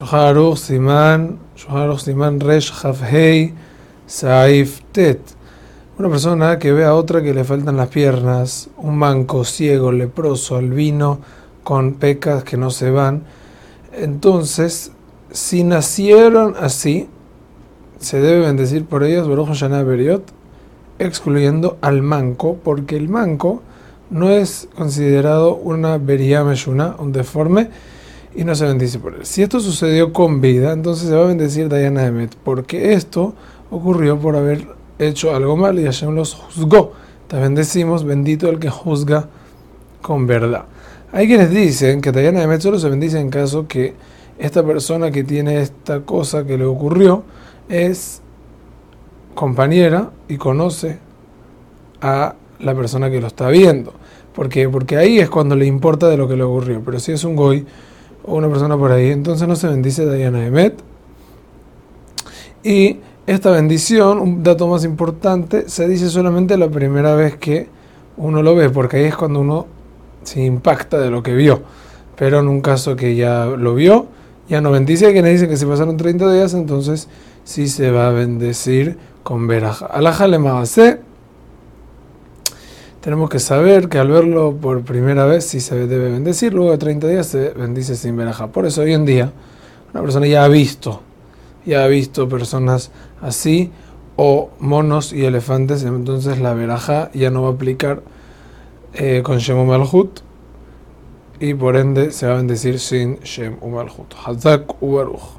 Shulchan Siman, Shulchan Siman Resh Hafhei Saif Tet. Una persona que ve a otra que le faltan las piernas, un manco, ciego, leproso, albino, con pecas que no se van. Entonces, si nacieron así, se debe bendecir por ellos, Baruch Hashanah Beriot, excluyendo al manco, porque el manco no es considerado una Meshuna, un deforme, y no se bendice por él. Si esto sucedió con vida, entonces se va a bendecir Diana Emet, porque esto ocurrió por haber hecho algo mal y Hashem los juzgó. Te bendecimos, bendito el que juzga con verdad. Hay quienes dicen que Diana Emet solo se bendice en caso que esta persona que tiene esta cosa que le ocurrió es compañera y conoce a la persona que lo está viendo. ¿Por qué? Porque ahí es cuando le importa de lo que le ocurrió. Pero si es un goy o una persona por ahí, entonces no se bendice Diana Emet. Y esta bendición, un dato más importante, se dice solamente la primera vez que uno lo ve, porque ahí es cuando uno se impacta de lo que vio. Pero en un caso que ya lo vio, ya no bendice. Hay quienes dicen que si pasaron 30 días, entonces sí se va a bendecir con veraja. Alaja le tenemos que saber que al verlo por primera vez sí se debe bendecir, luego de 30 días se bendice sin veraja. Por eso hoy en día una persona ya ha visto, ya ha visto personas así o monos y elefantes, entonces la veraja ya no va a aplicar eh, con Shem Malhut y por ende se va a bendecir sin Shem Malhut. Hazak Ubaruch.